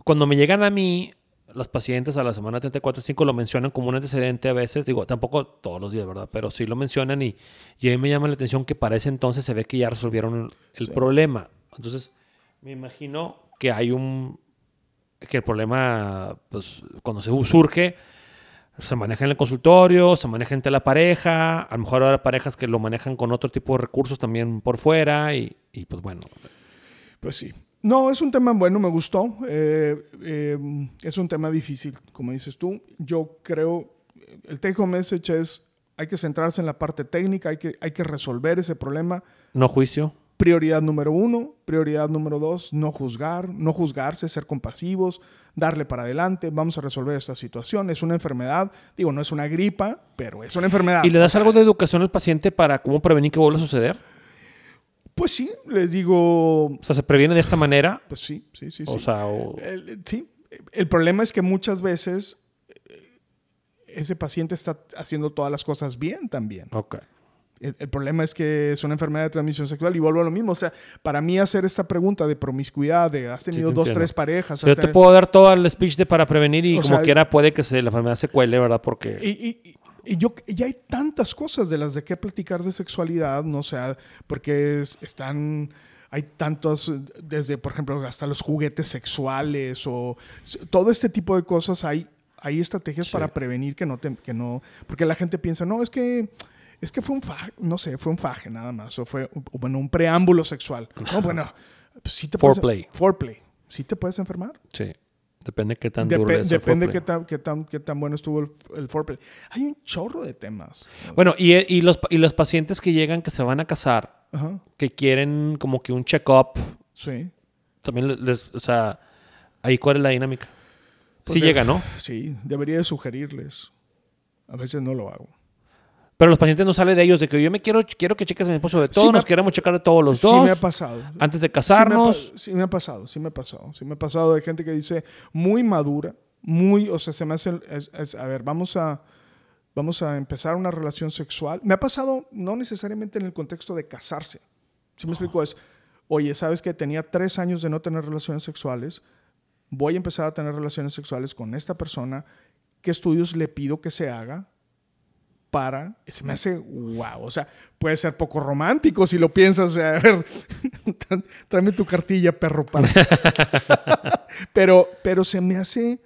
cuando me llegan a mí, las pacientes a la semana 34 5 lo mencionan como un antecedente a veces, digo, tampoco todos los días, ¿verdad? Pero sí lo mencionan y, y a mí me llama la atención que para ese entonces se ve que ya resolvieron el, el Sí. problema. Entonces, me imagino que hay un, que el problema, pues, cuando se surge, se maneja en el consultorio, se maneja entre la pareja, a lo mejor habrá parejas que lo manejan con otro tipo de recursos también por fuera y, y, pues bueno, Pues sí. No, es un tema bueno, me gustó. Eh, eh, es un tema difícil, como dices tú. Yo creo, el take home message es, hay que centrarse en la parte técnica, hay que, hay que resolver ese problema. no juicio. Prioridad número uno, prioridad número dos, no juzgar, no juzgarse, ser compasivos, darle para adelante, vamos a resolver esta situación. Es una enfermedad, digo, no es una gripa, pero es una enfermedad. ¿Y le das algo de educación al paciente para cómo prevenir que vuelva a suceder? Pues sí, les digo, O sea, se previene de esta manera. pues sí, sí, sí. O sí. sea, o- El, sí, el problema es que muchas veces eh, ese paciente está haciendo todas las cosas bien también. Ok. El, el problema es que es una enfermedad de transmisión sexual y vuelvo a lo mismo. O sea, para mí hacer esta pregunta de promiscuidad, de has tenido te dos, entiendo. tres parejas. Yo te puedo dar todo el speech de para prevenir y O como sea, quiera puede que se, la enfermedad se cuele, ¿verdad? Porque... Y, y- y- y yo, y hay tantas cosas de las de qué platicar de sexualidad, no sé, porque es- están, hay tantos, desde, por ejemplo, hasta los juguetes sexuales o todo este tipo de cosas, hay, hay estrategias Sí. para prevenir que no, te- que no, porque la gente piensa, no, es que, es que fue un faje, no sé, fue un faje nada más, o fue, un- bueno, un preámbulo sexual. No, bueno, pues sí te puedes... Foreplay. Foreplay. ¿Sí te puedes enfermar? Sí. Depende qué tan Depe- duro es el depende foreplay. qué tan, qué, tan, qué tan bueno estuvo el, el foreplay. Hay un chorro de temas. Bueno, y, y, los, y los pacientes que llegan que se van a casar, Ajá, que quieren como que un check-up, sí. también les, o sea, ahí cuál es la dinámica. Pues sí de- llega, ¿no? Sí, debería de sugerirles. A veces no lo hago. Pero los pacientes no salen de ellos de que yo me quiero, quiero que cheques a mi esposo de todo, Sí nos ha- queremos checar de todos los sí dos me ha pasado. antes de Sí me, ha, casarnos. sí me ha pasado, sí me ha pasado. Sí me ha pasado de gente que dice muy madura, muy, o sea, se me hace, es- es- a ver, vamos a, vamos a empezar una relación sexual. Me ha pasado no necesariamente en el contexto de casarse. Si me explico? Es, oye, ¿sabes que tenía tres años de no tener relaciones sexuales? Voy a empezar a tener relaciones sexuales con esta persona. ¿Qué estudios le pido que se haga? Para. Se me hace wow. O sea, puede ser poco romántico si lo piensas. O sea, a ver, tráeme tu cartilla, perro. Para. pero, pero se me hace.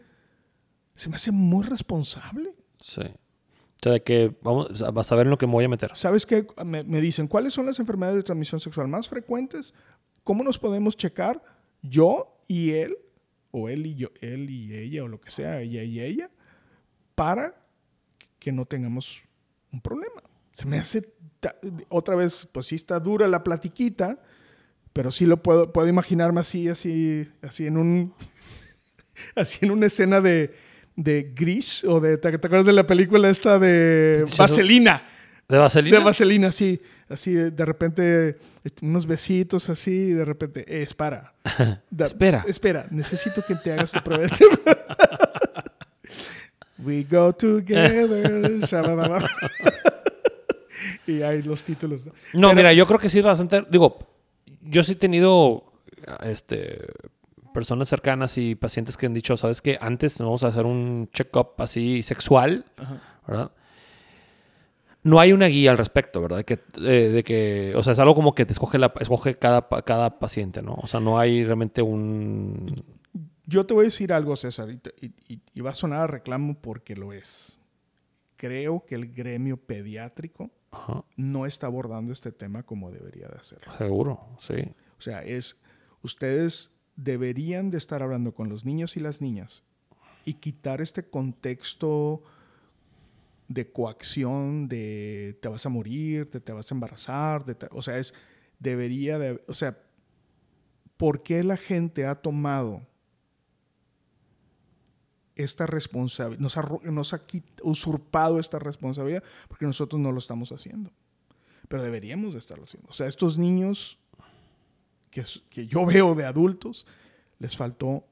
Se me hace muy responsable. Sí. O sea, de que vamos, vas a ver en lo que me voy a meter. ¿Sabes qué? Me, me dicen, ¿cuáles son las enfermedades de transmisión sexual más frecuentes? ¿Cómo nos podemos checar? Yo y él, o él y yo, él y ella, o lo que sea, ella y ella, para que no tengamos un problema. Se me hace, otra vez, pues sí está dura la platiquita, pero sí lo puedo, puedo imaginarme así, así, así en un, así en una escena de, de Gris, o de, ¿te, te acuerdas de la película esta de Vaselina? ¿De vaselina? De vaselina, sí. Así, de de repente, unos besitos así, y de repente, eh, espera. Da- Espera. Espera, necesito que te hagas tu prueba. We go together. y hay los títulos. ¿no? No, Pero- mira, yo creo que sí es bastante. Digo, yo sí he tenido este, personas cercanas y pacientes que han dicho, ¿sabes qué? Antes nos vamos a hacer un check-up así sexual, ¿verdad? No hay una guía al respecto, ¿verdad? De que, eh, de que o sea, es algo como que te escoge, la, escoge cada, cada paciente, ¿no? O sea, no hay realmente un... Yo te voy a decir algo, César, y, te- y- y- y va a sonar a reclamo porque lo es. Creo que el gremio pediátrico Ajá, no está abordando este tema como debería de hacerlo. seguro, sí. O sea, es, ustedes deberían de estar hablando con los niños y las niñas y quitar este contexto de coacción, de te vas a morir, de te vas a embarazar, de te- o sea, es, debería de, o sea, ¿por qué la gente ha tomado esta responsabilidad, nos ha, nos ha usurpado esta responsabilidad? Porque nosotros no lo estamos haciendo. Pero deberíamos de estarlo haciendo. O sea, estos niños que, que yo veo de adultos, les faltó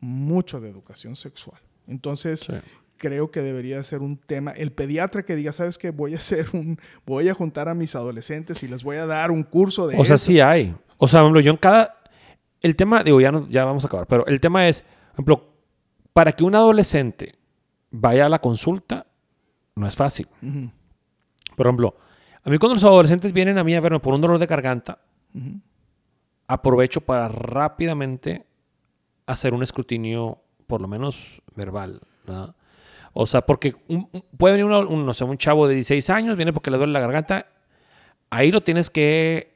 mucho de educación sexual. Entonces, Sí. creo que debería ser un tema. El pediatra que diga, ¿sabes qué? Voy a hacer un. Voy a juntar a mis adolescentes y les voy a dar un curso de. O sea, eso". sí hay. O sea, por ejemplo, yo en cada... El tema, digo, ya, no- ya vamos a acabar, pero el tema es, por ejemplo, para que un adolescente vaya a la consulta, no es fácil. Por ejemplo, a mí cuando los adolescentes vienen a mí a verme por un dolor de garganta, aprovecho para rápidamente hacer un escrutinio, por lo menos verbal. ¿verdad? O sea, porque un- puede venir uno- un, no sé, un chavo de 16 años, viene porque le duele la garganta, ahí lo tienes que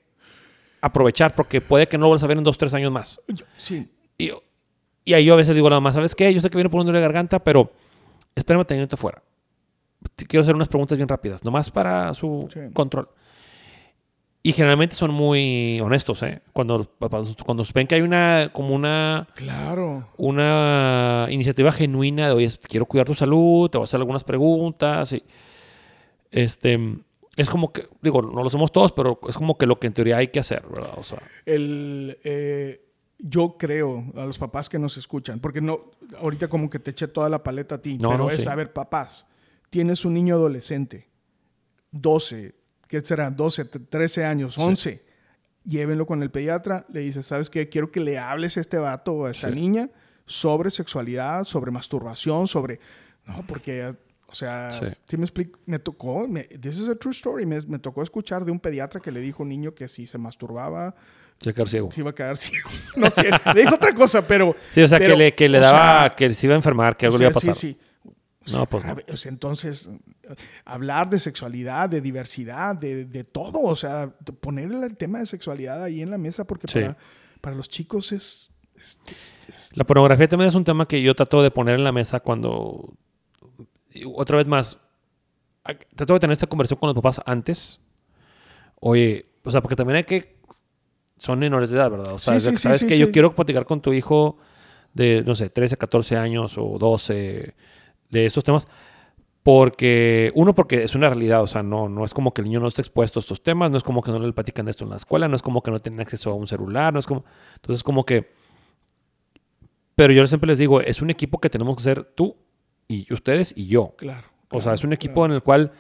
aprovechar porque puede que no lo vuelvas a ver en dos, tres años más. Sí, Y, y ahí yo a veces digo, nada más, ¿sabes qué? Yo sé que viene por un dolor de garganta, pero espérame teniendo fuera. Te Quiero hacer unas preguntas bien rápidas, nomás para su Sí. control. Y generalmente son muy honestos, ¿eh? Cuando, cuando ven que hay una, como una, claro. una iniciativa genuina de, oye, quiero cuidar tu salud, te voy a hacer algunas preguntas. Y, este, es como que, digo, no lo somos todos, pero es como que lo que en teoría hay que hacer, ¿verdad? O sea, El, eh, yo creo a los papás que nos escuchan, porque no, ahorita como que te eché toda la paleta a ti, No, pero no, es, sí. a ver, papás, tienes un niño adolescente, 12, ¿qué será? 12, 13 años, 11. Llévenlo con el pediatra, le dices, ¿sabes qué? Quiero que le hables a este vato o a esta Sí. niña sobre sexualidad, sobre masturbación, sobre... No, porque, o sea, Sí. sí me explico, me tocó, me, this is a true story, me, me tocó escuchar de un pediatra que le dijo a un niño que si se masturbaba, Se quedó ciego. se iba a quedar ciego. No sé, le dijo otra cosa, pero... Sí, o sea, pero, que le, que le daba, sea, que se iba a enfermar, que o algo le iba a pasar. Sí, sí. O No, pues no. ver, entonces, hablar de sexualidad, de diversidad, de, de todo, o sea, poner el tema de sexualidad ahí en la mesa, porque Sí. para, para los chicos es... es- es- es- La pornografía también es un tema que yo trato de poner en la mesa cuando. Otra vez más, trato de tener esta conversación con los papás antes. Oye, o sea, porque también hay que. Son menores de edad, ¿verdad? O sea, Sí, sí, sabes sí, que yo quiero platicar con tu hijo de, no sé, 13, 14 años o 12 de esos temas. Porque, uno, porque es una realidad, o sea, no, no es como que el niño no esté expuesto a estos temas, no es como que no le platican de esto en la escuela, no es como que no tienen acceso a un celular, no es como. Entonces, como que. Pero yo siempre les digo, es un equipo que tenemos que ser tú y ustedes y yo. claro. O sea, es un equipo claro. en el cual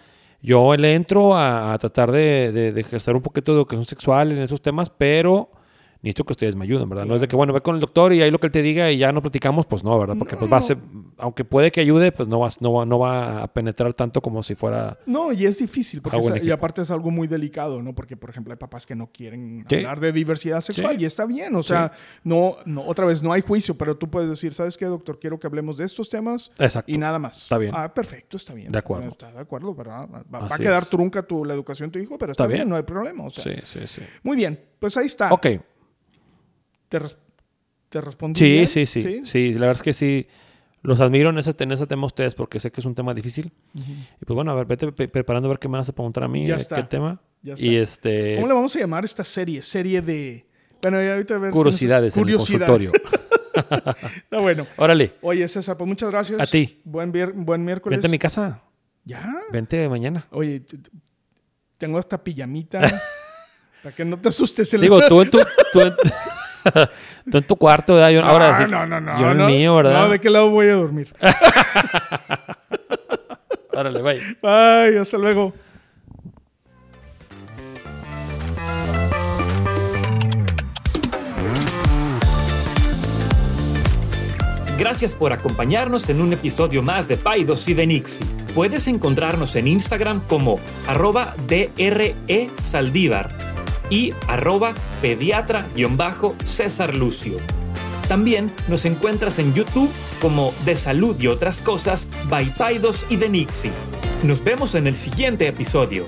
yo le entro a, a tratar de, de- de ejercer un poquito de educación sexual en esos temas, pero necesito que ustedes me ayuden, ¿verdad? No es de que, bueno, ve con el doctor y ahí lo que él te diga y ya no platicamos, pues no, ¿verdad? Porque No, pues va a ser, aunque puede que ayude, pues no va, no, va, no va a penetrar tanto como si fuera... No, y es difícil, porque es- y aparte es algo muy delicado, ¿no? Porque, por ejemplo, hay papás que no quieren Sí. hablar de diversidad sexual Sí. y está bien, o sea, no, no, otra vez, no hay juicio, pero tú puedes decir, ¿sabes qué, doctor? Quiero que hablemos de estos temas Exacto. y nada más. Está bien. Ah, perfecto, está bien. De acuerdo. Está de acuerdo, ¿verdad? Va, va a quedar trunca tu, la educación de tu hijo, pero está, Está bien. bien. no hay problema. O sea, Sí, sí, sí. Muy bien, pues ahí está. Ok. ¿Te, res- te respondí Sí, sí, sí, sí. la verdad es que sí. Los admiro en ese, en ese tema ustedes porque sé que es un tema difícil. Y pues bueno, a ver, vete preparando a ver qué me vas a preguntar a mí, Ya de está. qué tema. Ya está. Y este... ¿Cómo le vamos a llamar esta serie? Serie de... Bueno, ya ahorita a ver- Curiosidades en el consultorio. Está bueno. Órale, Oye, César, pues muchas gracias. A ti. Buen, buen miércoles. vente a mi casa. ¿Ya? Vente mañana. Oye, tengo esta pijamita. para que no te asustes. el- Digo, tú en tu, tú en, tú en tu cuarto, ¿verdad? Yo, no, ahora sí. no, no, no. Yo en el no, mío, ¿verdad? No, ¿de qué lado voy a dormir? Órale, bye. Ay, hasta luego. Gracias por acompañarnos en un episodio más de Paidos y de Nixie. Puedes encontrarnos en Instagram como arroba DRE Saldívar y arroba pediatra-césar Lucio. También nos encuentras en YouTube como De Salud y otras cosas by Paidos y de Nixie. Nos vemos en el siguiente episodio.